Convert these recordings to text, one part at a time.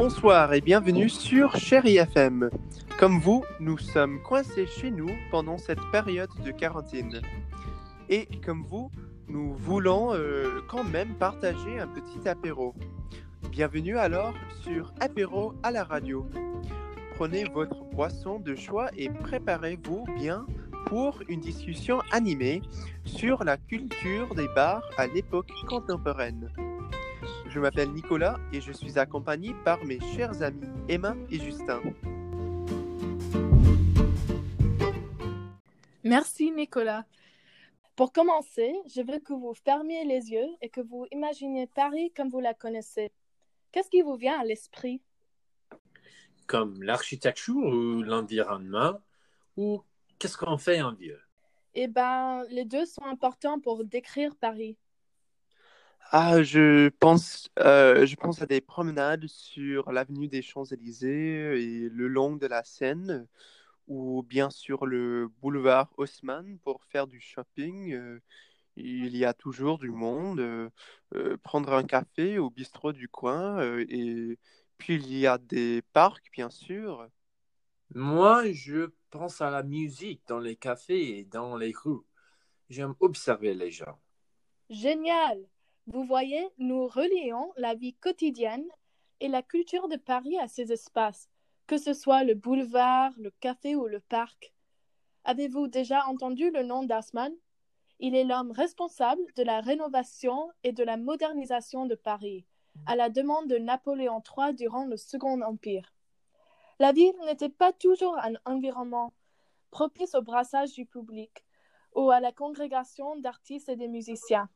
Bonsoir et bienvenue sur Chéri FM. Comme vous, nous sommes coincés chez nous pendant cette période de quarantaine. Et comme vous, nous voulons euh, quand même partager un petit apéro. Bienvenue alors sur Apéro à la radio. Prenez votre boisson de choix et préparez-vous bien pour une discussion animée sur la culture des bars à l'époque contemporaine. Je m'appelle Nicolas et je suis accompagné par mes chers amis Emma et Justin. Merci Nicolas. Pour commencer, je veux que vous fermiez les yeux et que vous imaginiez Paris comme vous la connaissez. Qu'est-ce qui vous vient à l'esprit? Comme l'architecture ou l'environnement ou qu'est-ce qu'on fait en vieux Eh bien, les deux sont importants pour décrire Paris. Ah, je pense, euh, je pense à des promenades sur l'avenue des Champs-Élysées et le long de la Seine, ou bien sur le boulevard Haussmann pour faire du shopping. Euh, il y a toujours du monde. euh, prendre un café au bistrot du coin, euh, et puis il y a des parcs, bien sûr. Moi, je pense à la musique dans les cafés et dans les rues. J'aime observer les gens. Génial Vous voyez, nous relions la vie quotidienne et la culture de Paris à ces espaces, que ce soit le boulevard, le café ou le parc. Avez-vous déjà entendu le nom d'Haussmann? Il est l'homme responsable de la rénovation et de la modernisation de Paris, à la demande de Napoléon III durant le Second Empire. La ville n'était pas toujours un environnement propice au brassage du public ou à la congrégation d'artistes et de musiciens.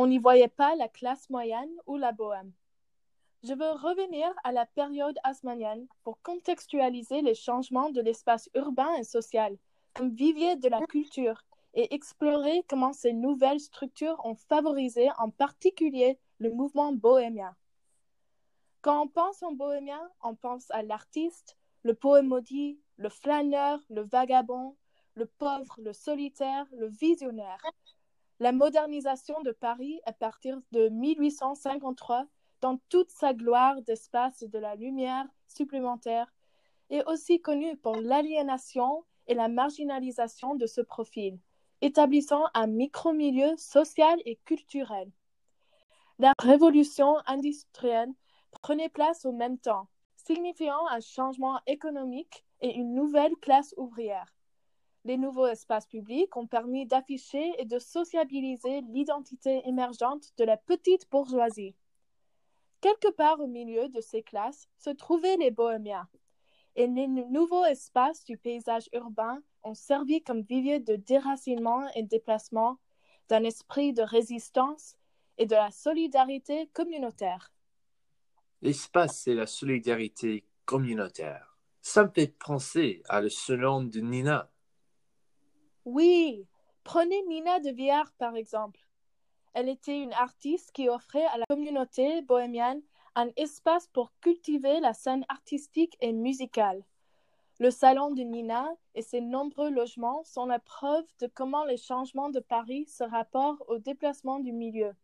On n'y voyait pas la classe moyenne ou la bohème. Je veux revenir à la période haussmannienne pour contextualiser les changements de l'espace urbain et social comme vivier de la culture et explorer comment ces nouvelles structures ont favorisé en particulier le mouvement bohémien. Quand on pense en bohémien, on pense à l'artiste, le poème maudit, le flâneur, le vagabond, le pauvre, le solitaire, le visionnaire. La modernisation de Paris à partir de 1853, dans toute sa gloire d'espace de la lumière supplémentaire, est aussi connue pour l'aliénation et la marginalisation de ce profil, établissant un micro-milieu social et culturel. La révolution industrielle prenait place au même temps, signifiant un changement économique et une nouvelle classe ouvrière. Les nouveaux espaces publics ont permis d'afficher et de sociabiliser l'identité émergente de la petite bourgeoisie. Quelque part au milieu de ces classes se trouvaient les bohémiens, et les nouveaux espaces du paysage urbain ont servi comme vivier de déracinement et déplacement, d'un esprit de résistance et de la solidarité communautaire. L'espace et la solidarité communautaire. Ça me fait penser à le surnom de Nina. Oui, prenez Nina de Villard par exemple. Elle était une artiste qui offrait à la communauté bohémienne un espace pour cultiver la scène artistique et musicale. Le salon de Nina et ses nombreux logements sont la preuve de comment les changements de Paris se rapportent au déplacement du milieu.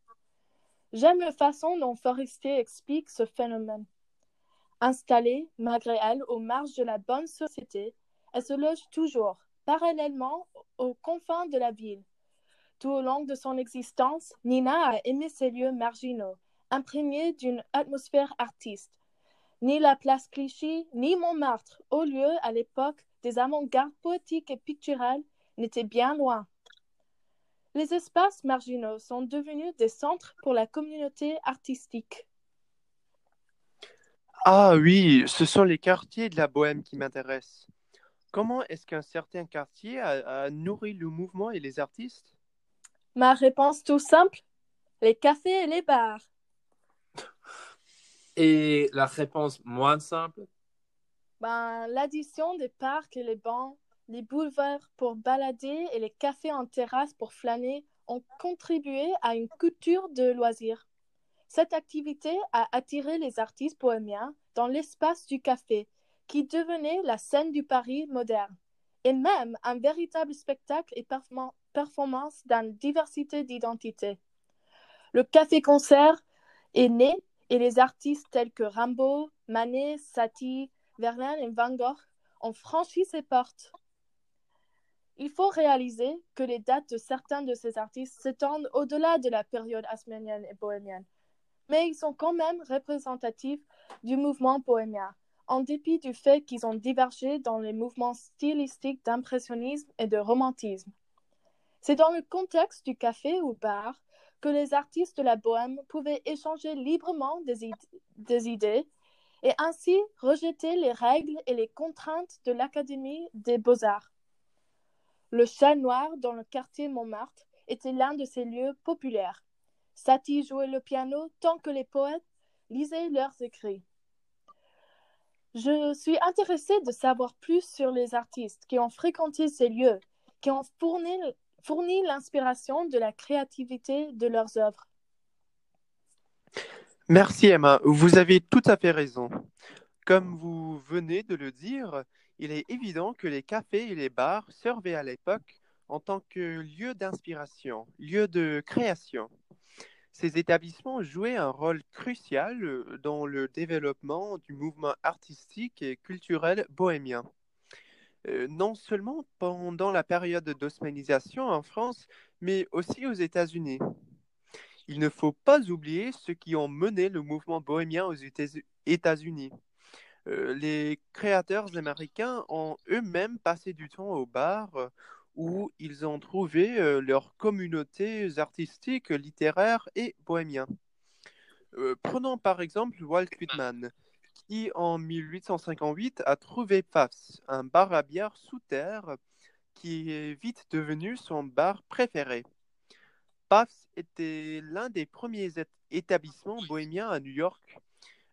J'aime la façon dont Forestier explique ce phénomène. Installée, malgré elle, aux marges de la bonne société, elle se loge toujours, parallèlement aux confins de la ville. Tout au long de son existence, Nina a aimé ces lieux marginaux, imprégnés d'une atmosphère artiste. Ni la place Clichy, ni Montmartre, haut lieu à l'époque des avant-gardes poétiques et picturales, n'étaient bien loin. Les espaces marginaux sont devenus des centres pour la communauté artistique. Ah oui, ce sont les quartiers de la Bohème qui m'intéressent. Comment est-ce qu'un certain quartier a, a nourri le mouvement et les artistes? Ma réponse tout simple, les cafés et les bars. Et la réponse moins simple? Ben, l'addition des parcs et les bancs, les boulevards pour balader et les cafés en terrasse pour flâner ont contribué à une culture de loisirs. Cette activité a attiré les artistes bohémiens dans l'espace du café, qui devenait la scène du Paris moderne, et même un véritable spectacle et perform- performance d'une diversité d'identités. Le café-concert est né et les artistes tels que Rimbaud, Manet, Satie, Verlaine et Van Gogh ont franchi ces portes. Il faut réaliser que les dates de certains de ces artistes s'étendent au-delà de la période asménienne et bohémienne, mais ils sont quand même représentatifs du mouvement bohémien, en dépit du fait qu'ils ont divergé dans les mouvements stylistiques d'impressionnisme et de romantisme. C'est dans le contexte du café ou bar que les artistes de la bohème pouvaient échanger librement des, idées et ainsi rejeter les règles et les contraintes de l'Académie des beaux-arts. Le Chat Noir dans le quartier Montmartre était l'un de ces lieux populaires. Satie jouait le piano tant que les poètes lisaient leurs écrits. Je suis intéressée de savoir plus sur les artistes qui ont fréquenté ces lieux, qui ont fourni, l'inspiration de la créativité de leurs œuvres. Merci Emma, vous avez tout à fait raison. Comme vous venez de le dire, il est évident que les cafés et les bars servaient à l'époque en tant que lieu d'inspiration, lieu de création. Ces établissements jouaient un rôle crucial euh, dans le développement du mouvement artistique et culturel bohémien. Euh, non seulement pendant la période d'osmanisation en France, mais aussi aux États-Unis. Il ne faut pas oublier ceux qui ont mené le mouvement bohémien aux États-Unis. Euh, les créateurs américains ont eux-mêmes passé du temps au bar où ils ont trouvé euh, leurs communautés artistiques, littéraires et bohémiens. prenons par exemple Walt Whitman, qui en 1858 a trouvé Pfaff's, un bar à bière sous terre qui est vite devenu son bar préféré. Pfaff's était l'un des premiers établissements bohémiens à New York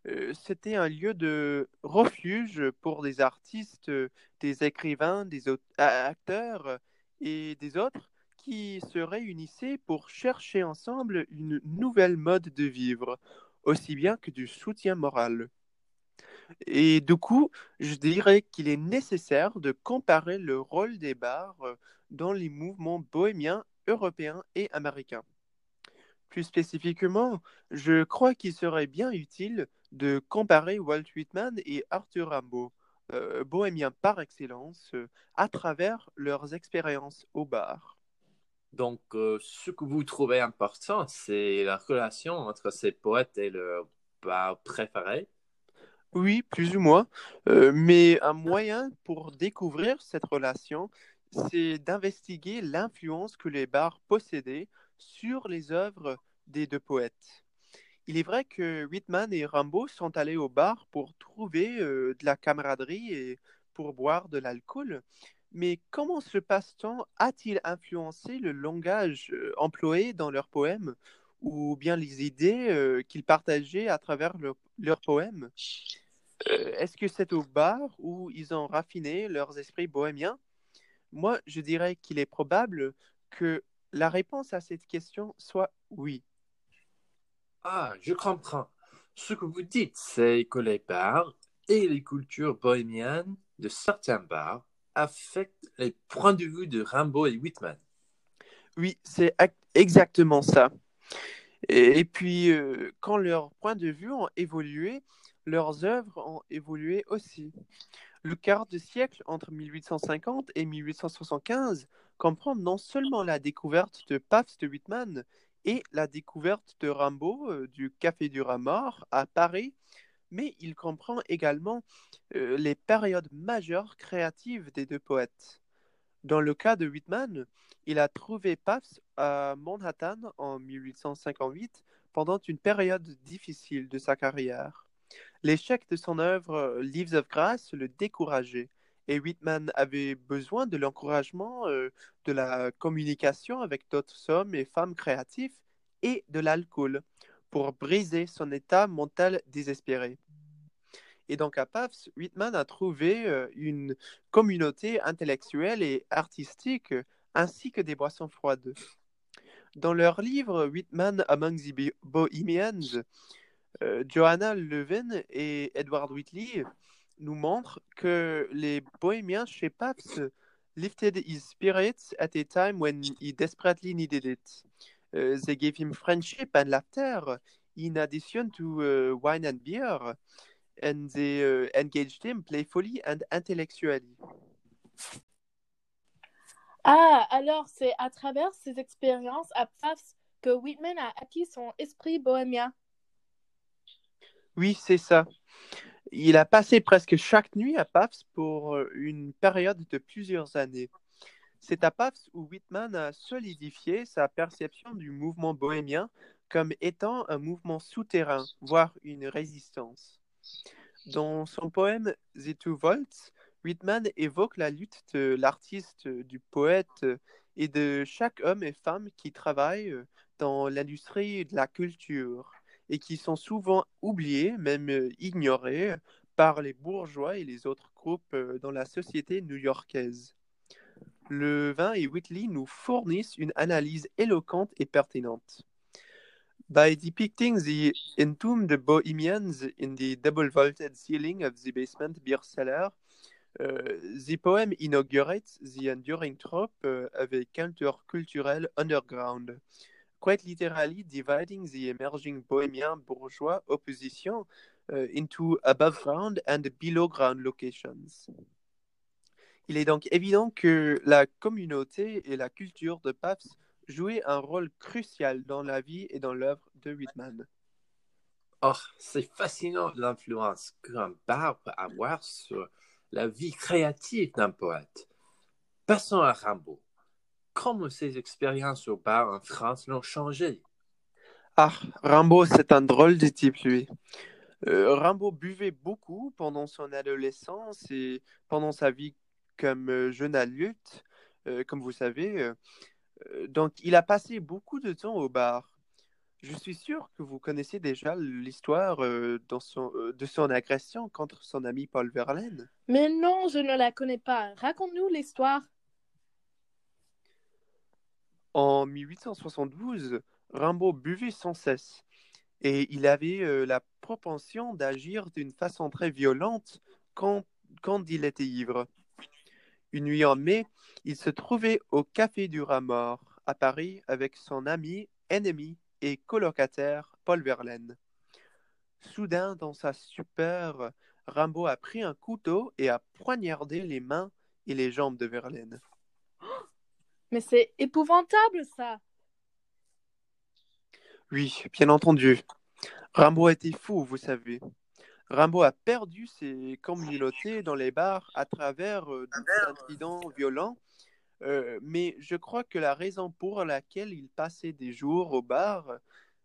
euh, c'était un lieu de refuge pour des artistes, euh, des écrivains, des acteurs et des autres qui se réunissaient pour chercher ensemble une nouvelle mode de vivre, aussi bien que du soutien moral. Et du coup, je dirais qu'il est nécessaire de comparer le rôle des bars dans les mouvements bohémiens européens et américains. Plus spécifiquement, je crois qu'il serait bien utile de comparer Walt Whitman et Arthur Rimbaud, euh, bohémiens par excellence, euh, à travers leurs expériences au bar. Donc, euh, ce que vous trouvez important, c'est la relation entre ces poètes et leur bar préféré Oui, plus ou moins. mais un moyen pour découvrir cette relation, c'est d'investiguer l'influence que les bars possédaient sur les œuvres des deux poètes. Il est vrai que Whitman et Rimbaud sont allés au bar pour trouver euh, de la camaraderie et pour boire de l'alcool. Mais comment ce passe-temps a-t-il influencé le langage euh, employé dans leurs poèmes ou bien les idées euh, qu'ils partageaient à travers leurs poèmes? Est-ce que c'est au bar où ils ont raffiné leurs esprits bohémiens? Moi, je dirais qu'il est probable que la réponse à cette question soit oui. Ah, je comprends. Ce que vous dites, c'est que les bars et les cultures bohémiennes de certains bars affectent les points de vue de Rimbaud et Whitman. Oui, c'est exactement ça. Et, puis, euh, quand leurs points de vue ont évolué, leurs œuvres ont évolué aussi. Le quart de siècle entre 1850 et 1875 comprend non seulement la découverte de Pabst de Whitman, et la découverte de Rimbaud euh, du Café du Ramor à Paris, mais il comprend également euh, les périodes majeures créatives des deux poètes. Dans le cas de Whitman, il a trouvé Pabst à Manhattan en 1858 pendant une période difficile de sa carrière. L'échec de son œuvre euh, Leaves of Grass le décourageait et Whitman avait besoin de l'encouragement euh, de la communication avec d'autres hommes et femmes créatifs et de l'alcool pour briser son état mental désespéré. Et donc à Pafs, Whitman a trouvé euh, une communauté intellectuelle et artistique ainsi que des boissons froides. Dans leur livre Whitman Among the Bohemians, euh, Johanna Levin et Edward Whitley nous montre que les bohémiens chez Pabst lifted his spirits at a time when he desperately needed it. Uh, they gave him friendship and laughter in addition to uh, wine and beer. and they uh, engaged him playfully and intellectually. Ah, alors c'est à travers ses expériences à Pfaffs que Whitman a acquis son esprit bohémien. Oui, c'est ça. Il a passé presque chaque nuit à Pafs pour euh, une période de plusieurs années. C'est à Pafs où Whitman a solidifié sa perception du mouvement bohémien comme étant un mouvement souterrain, voire une résistance. Dans son poème The Two Volts, Whitman évoque la lutte de l'artiste, du poète et de chaque homme et femme qui travaillent dans l'industrie de la culture et qui sont souvent oubliés, même ignorés, par les bourgeois et les autres groupes dans la société new-yorkaise. Le vin et Whitley nous fournissent une analyse éloquente et pertinente. By depicting the entombed Bohemians in the double vaulted ceiling of the basement beer cellar, the poem inaugurates the enduring trope of a countercultural underground, quite literally dividing the emerging Bohemian bourgeois opposition uh, into above ground and below ground locations. Il est donc évident que la communauté et la culture de Pabst jouaient un rôle crucial dans la vie et dans l'œuvre de Whitman. Oh, c'est fascinant l'influence qu'un bar peut avoir sur la vie créative d'un poète. Passons à Rimbaud. Comment ces expériences au bar en France l'ont changé Ah, Rimbaud, c'est un drôle de type, lui. Euh, Rimbaud buvait beaucoup pendant son adolescence et pendant sa vie comme euh, jeune adulte, euh, comme vous savez. Euh, donc, il a passé beaucoup de temps au bar. Je suis sûr que vous connaissez déjà l'histoire de son agression contre son ami Paul Verlaine. Mais non, je ne la connais pas. Raconte-nous l'histoire. En 1872, Rimbaud buvait sans cesse et il avait la propension d'agir d'une façon très violente quand, il était ivre. Une nuit en mai, il se trouvait au Café du Rat à Paris avec son ami, ennemi et colocataire Paul Verlaine. Soudain, dans sa stupeur, Rimbaud a pris un couteau et a poignardé les mains et les jambes de Verlaine. Mais c'est épouvantable, ça. Oui, bien entendu. Rimbaud était fou, vous savez. Rimbaud a perdu ses communautés dans les bars à travers euh, des incidents violents, euh, mais je crois que la raison pour laquelle il passait des jours au bar,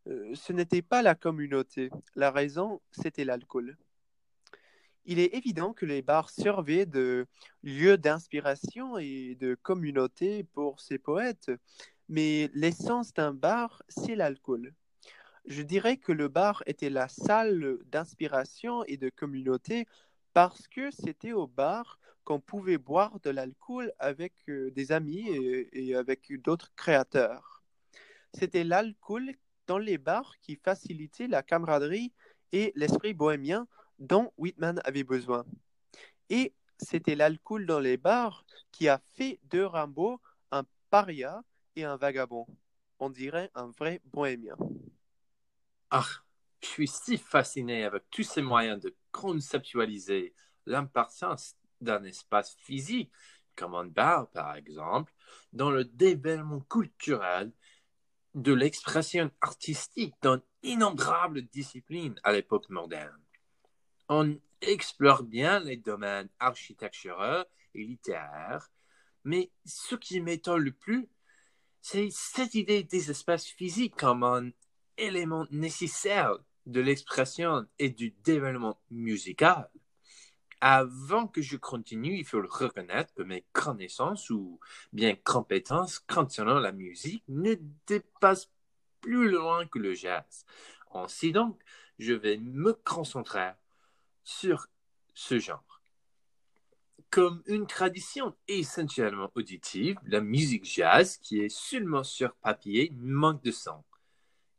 euh, ce n'était pas la communauté. La raison, c'était l'alcool. Il est évident que les bars servaient de lieu d'inspiration et de communauté pour ces poètes, mais l'essence d'un bar, c'est l'alcool. Je dirais que le bar était la salle d'inspiration et de communauté parce que c'était au bar qu'on pouvait boire de l'alcool avec euh, des amis et, avec d'autres créateurs. C'était l'alcool dans les bars qui facilitait la camaraderie et l'esprit bohémien dont Whitman avait besoin. Et c'était l'alcool dans les bars qui a fait de Rimbaud un paria et un vagabond. On dirait un vrai bohémien. Ah, je suis si fasciné avec tous ces moyens de conceptualiser l'importance d'un espace physique, comme un bar par exemple, dans le développement culturel de l'expression artistique dans innombrables disciplines à l'époque moderne. On explore bien les domaines architecturaux et littéraires, mais ce qui m'étonne le plus, c'est cette idée des espaces physiques comme un élément nécessaire de l'expression et du développement musical. Avant que je continue, il faut le reconnaître que mes connaissances ou bien compétences concernant la musique ne dépassent plus loin que le jazz. Ainsi donc, je vais me concentrer sur ce genre. Comme une tradition essentiellement auditive, la musique jazz, qui est seulement sur papier, manque de son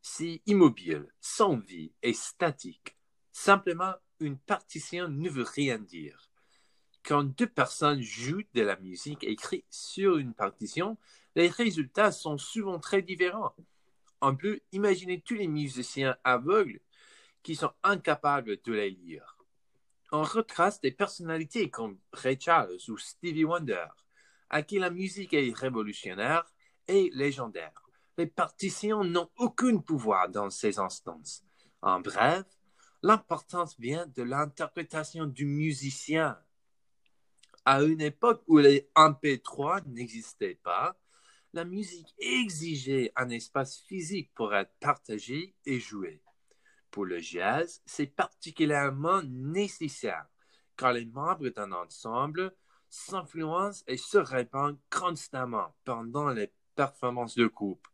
c'est immobile, sans vie et statique. Simplement, une partition ne veut rien dire. Quand deux personnes jouent de la musique écrite sur une partition, les résultats sont souvent très différents. On peut imaginer tous les musiciens aveugles qui sont incapables de les lire. On retrace des personnalités comme Ray Charles ou Stevie Wonder, à qui la musique est révolutionnaire et légendaire. Les partitions n'ont aucun pouvoir dans ces instances. En bref, l'importance vient de l'interprétation du musicien. À une époque où les MP3 n'existaient pas, la musique exigeait un espace physique pour être partagée et jouée. Pour le jazz, c'est particulièrement nécessaire car les membres d'un ensemble s'influencent et se répandent constamment pendant les performances de groupe.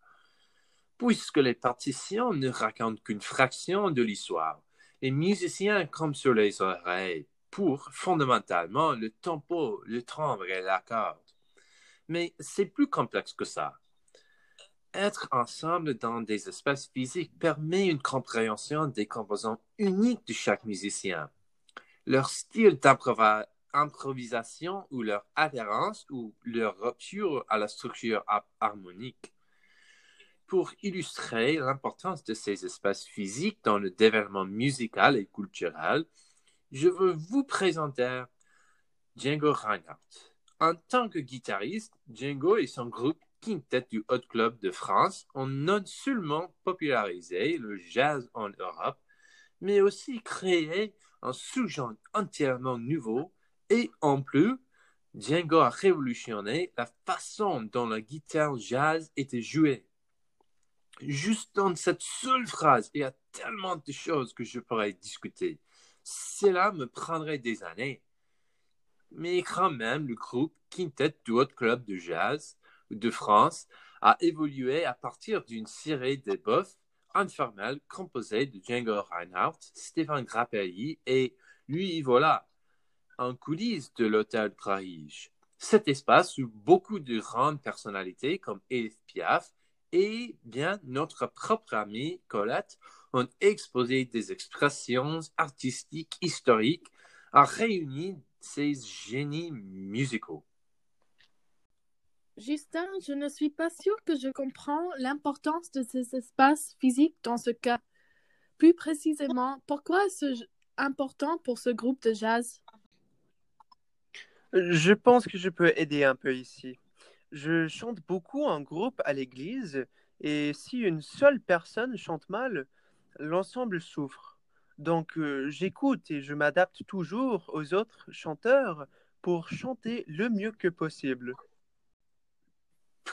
Puisque les partitions ne racontent qu'une fraction de l'histoire, les musiciens comme sur les oreilles pour fondamentalement le tempo, le timbre et l'accord. Mais c'est plus complexe que ça. Être ensemble dans des espaces physiques permet une compréhension des composants uniques de chaque musicien, leur style d'improvisation ou leur adhérence ou leur rupture à la structure harmonique. Pour illustrer l'importance de ces espaces physiques dans le développement musical et culturel, je veux vous présenter Django Reinhardt. En tant que guitariste, Django et son groupe Quintet du Hot Club de France ont non seulement popularisé le jazz en Europe, mais aussi créé un sous-genre entièrement nouveau et en plus, Django a révolutionné la façon dont la guitare jazz était jouée. Juste dans cette seule phrase, il y a tellement de choses que je pourrais discuter. Cela me prendrait des années mais quand même, le groupe Quintet du Hot Club de Jazz de France a évolué à partir d'une série de bœufs informels composés de Django Reinhardt, Stéphane Grappelli et lui voilà, en coulisses de l'hôtel Praige. Cet espace où beaucoup de grandes personnalités comme Edith Piaf et bien notre propre amie Colette ont exposé des expressions artistiques historiques, a réuni ces génies musicaux. Justin, je ne suis pas sûr que je comprends l'importance de ces espaces physiques dans ce cas. Plus précisément, pourquoi est-ce important pour ce groupe de jazz? Je pense que je peux aider un peu ici. Je chante beaucoup en groupe à l'église et si une seule personne chante mal, l'ensemble souffre. Donc euh, j'écoute et je m'adapte toujours aux autres chanteurs pour chanter le mieux que possible.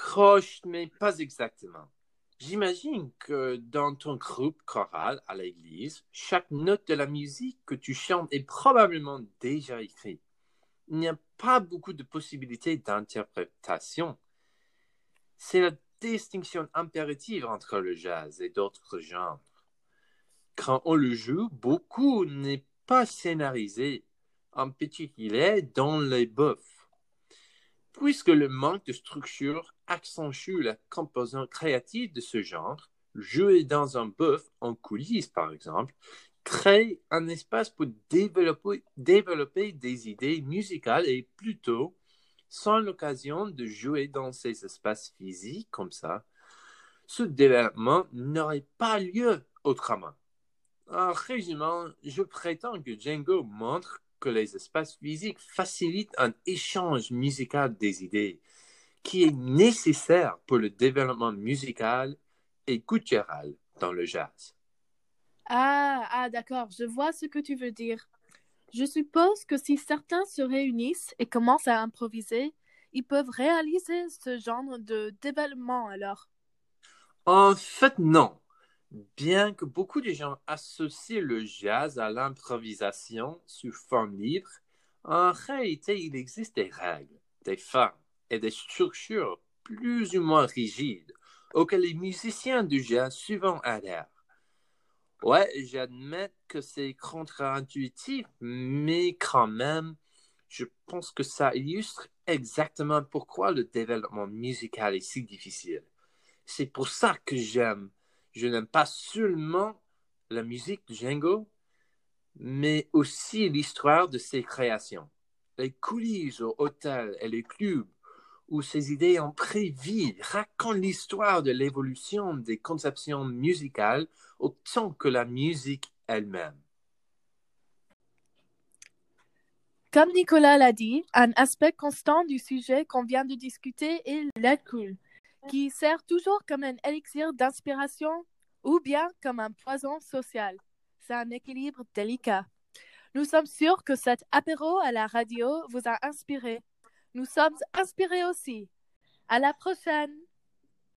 Proche, mais pas exactement. J'imagine que dans ton groupe choral à l'église, chaque note de la musique que tu chantes est probablement déjà écrite. Il n'y a pas beaucoup de possibilités d'interprétation. C'est la distinction impérative entre le jazz et d'autres genres quand on le joue, beaucoup n'est pas scénarisé, en particulier dans les buffs. Puisque le manque de structure accentue la composante créative de ce genre, jouer dans un buff en coulisses par exemple, crée un espace pour développer, développer des idées musicales et plutôt, sans l'occasion de jouer dans ces espaces physiques comme ça, ce développement n'aurait pas lieu autrement. En résumant, je prétends que Django montre que les espaces physiques facilitent un échange musical des idées qui est nécessaire pour le développement musical et culturel dans le jazz. Ah, ah d'accord, je vois ce que tu veux dire. Je suppose que si certains se réunissent et commencent à improviser, ils peuvent réaliser ce genre de développement alors. En fait, non. Bien que beaucoup de gens associent le jazz à l'improvisation sous forme libre, en réalité, il existe des règles, des formes et des structures plus ou moins rigides auxquelles les musiciens du jazz souvent adhèrent. Ouais, j'admets que c'est contre-intuitif, mais quand même, je pense que ça illustre exactement pourquoi le développement musical est si difficile. C'est pour ça que j'aime je n'aime pas seulement la musique de Django, mais aussi l'histoire de ses créations. Les coulisses au hôtel et les clubs où ses idées en prévie racontent l'histoire de l'évolution des conceptions musicales autant que la musique elle-même. Comme Nicolas l'a dit, un aspect constant du sujet qu'on vient de discuter est l'alcool, qui sert toujours comme un élixir d'inspiration ou bien comme un poison social. C'est un équilibre délicat. Nous sommes sûrs que cet apéro à la radio vous a inspiré. Nous sommes inspirés aussi. À la prochaine!